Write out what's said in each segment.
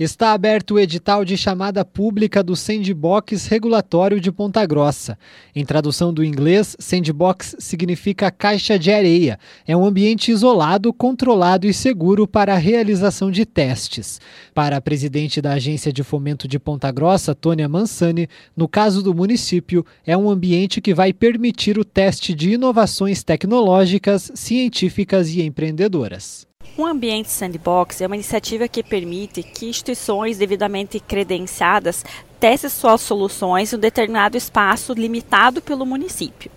Está aberto o edital de chamada pública do Sandbox Regulatório de Ponta Grossa. Em tradução do inglês, Sandbox significa caixa de areia. É um ambiente isolado, controlado e seguro para a realização de testes. Para a presidente da Agência de Fomento de Ponta Grossa, Tônia Mansani, no caso do município, é um ambiente que vai permitir o teste de inovações tecnológicas, científicas e empreendedoras. Um ambiente sandbox é uma iniciativa que permite que instituições devidamente credenciadas testem suas soluções em um determinado espaço limitado pelo município.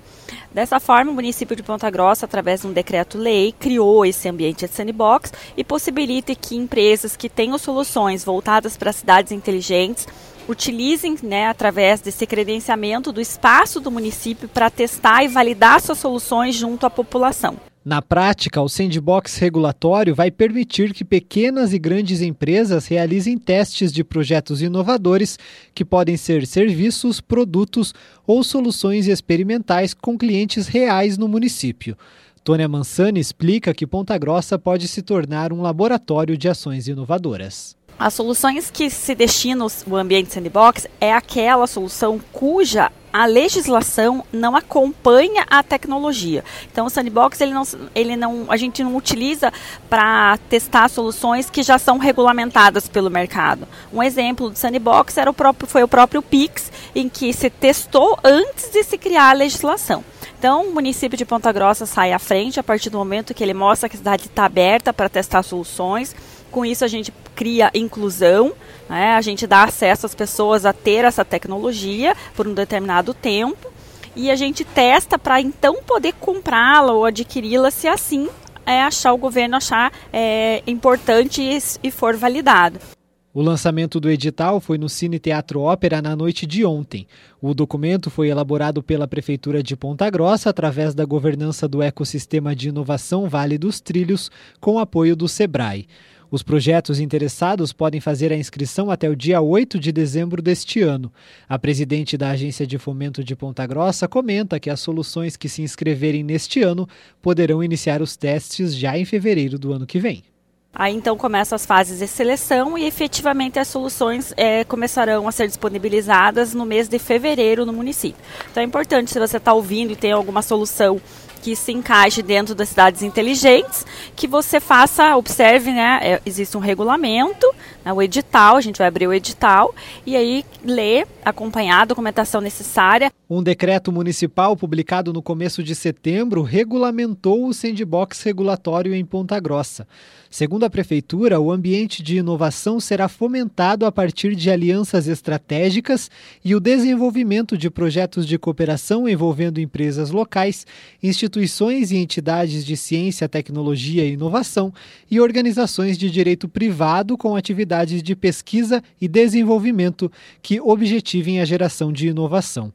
Dessa forma, o município de Ponta Grossa, através de um decreto-lei, criou esse ambiente de sandbox e possibilita que empresas que tenham soluções voltadas para cidades inteligentes utilizem, né, através desse credenciamento do espaço do município para testar e validar suas soluções junto à população. Na prática, o sandbox regulatório vai permitir que pequenas e grandes empresas realizem testes de projetos inovadores que podem ser serviços, produtos ou soluções experimentais com clientes reais no município. Tônia Mansani explica que Ponta Grossa pode se tornar um laboratório de ações inovadoras. As soluções que se destinam ao ambiente sandbox é aquela solução cuja a legislação não acompanha a tecnologia. Então o sandbox ele não, ele não, a gente não utiliza para testar soluções que já são regulamentadas pelo mercado. Um exemplo do sandbox era o próprio, foi o próprio Pix, em que se testou antes de se criar a legislação. Então, o município de Ponta Grossa sai à frente a partir do momento que ele mostra que a cidade está aberta para testar soluções. Com isso, a gente cria inclusão, né? a gente dá acesso às pessoas a ter essa tecnologia por um determinado tempo e a gente testa para então poder comprá-la ou adquiri-la se assim é, achar o governo achar é, importante e, e for validado. O lançamento do edital foi no Cine Teatro Ópera na noite de ontem. O documento foi elaborado pela Prefeitura de Ponta Grossa através da governança do ecossistema de inovação Vale dos Trilhos, com apoio do SEBRAE. Os projetos interessados podem fazer a inscrição até o dia 8 de dezembro deste ano. A presidente da Agência de Fomento de Ponta Grossa comenta que as soluções que se inscreverem neste ano poderão iniciar os testes já em fevereiro do ano que vem. Aí então começam as fases de seleção e efetivamente as soluções é, começarão a ser disponibilizadas no mês de fevereiro no município. Então é importante, se você está ouvindo e tem alguma solução que se encaixe dentro das cidades inteligentes, que você faça, observe, né? É, existe um regulamento, né, o edital, a gente vai abrir o edital e aí ler, acompanhar a documentação necessária. Um decreto municipal publicado no começo de setembro regulamentou o sandbox regulatório em Ponta Grossa. Segundo a Prefeitura, o ambiente de inovação será fomentado a partir de alianças estratégicas e o desenvolvimento de projetos de cooperação envolvendo empresas locais, instituições e entidades de ciência, tecnologia e inovação e organizações de direito privado com atividades de pesquisa e desenvolvimento que objetivem a geração de inovação.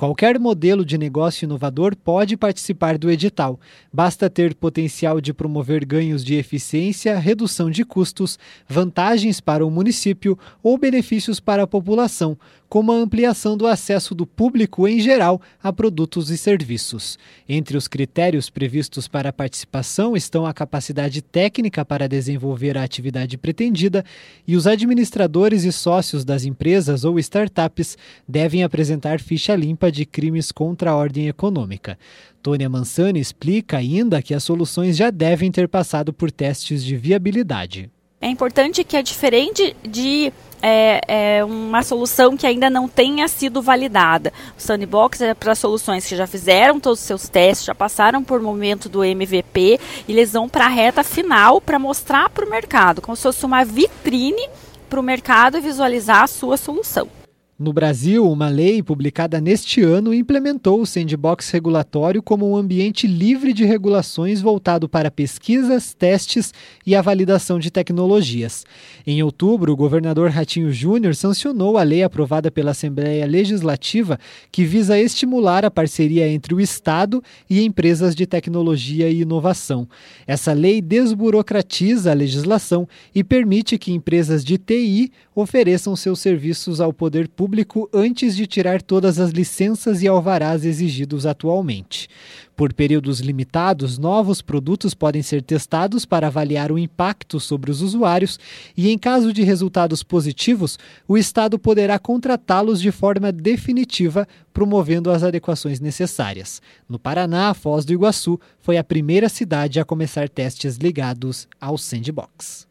Qualquer modelo de negócio inovador pode participar do edital. Basta ter potencial de promover ganhos de eficiência, redução de custos, vantagens para o município ou benefícios para a população, como a ampliação do acesso do público em geral a produtos e serviços. Entre os critérios previstos para a participação estão a capacidade técnica para desenvolver a atividade pretendida e os administradores e sócios das empresas ou startups devem apresentar ficha limpa de crimes contra a ordem econômica. Tônia Mansani explica ainda que as soluções já devem ter passado por testes de viabilidade. É importante que é diferente de é, é, uma solução que ainda não tenha sido validada. O Sandbox é para soluções que já fizeram todos os seus testes, já passaram por momento do MVP e eles vão para a reta final para mostrar para o mercado, como se fosse uma vitrine para o mercado visualizar a sua solução. No Brasil, uma lei publicada neste ano implementou o sandbox regulatório como um ambiente livre de regulações voltado para pesquisas, testes e a validação de tecnologias. Em outubro, o governador Ratinho Júnior sancionou a lei aprovada pela Assembleia Legislativa que visa estimular a parceria entre o Estado e empresas de tecnologia e inovação. Essa lei desburocratiza a legislação e permite que empresas de TI ofereçam seus serviços ao poder público público antes de tirar todas as licenças e alvarás exigidos atualmente. Por períodos limitados, novos produtos podem ser testados para avaliar o impacto sobre os usuários e, em caso de resultados positivos, o Estado poderá contratá-los de forma definitiva, promovendo as adequações necessárias. No Paraná, Foz do Iguaçu foi a primeira cidade a começar testes ligados ao sandbox.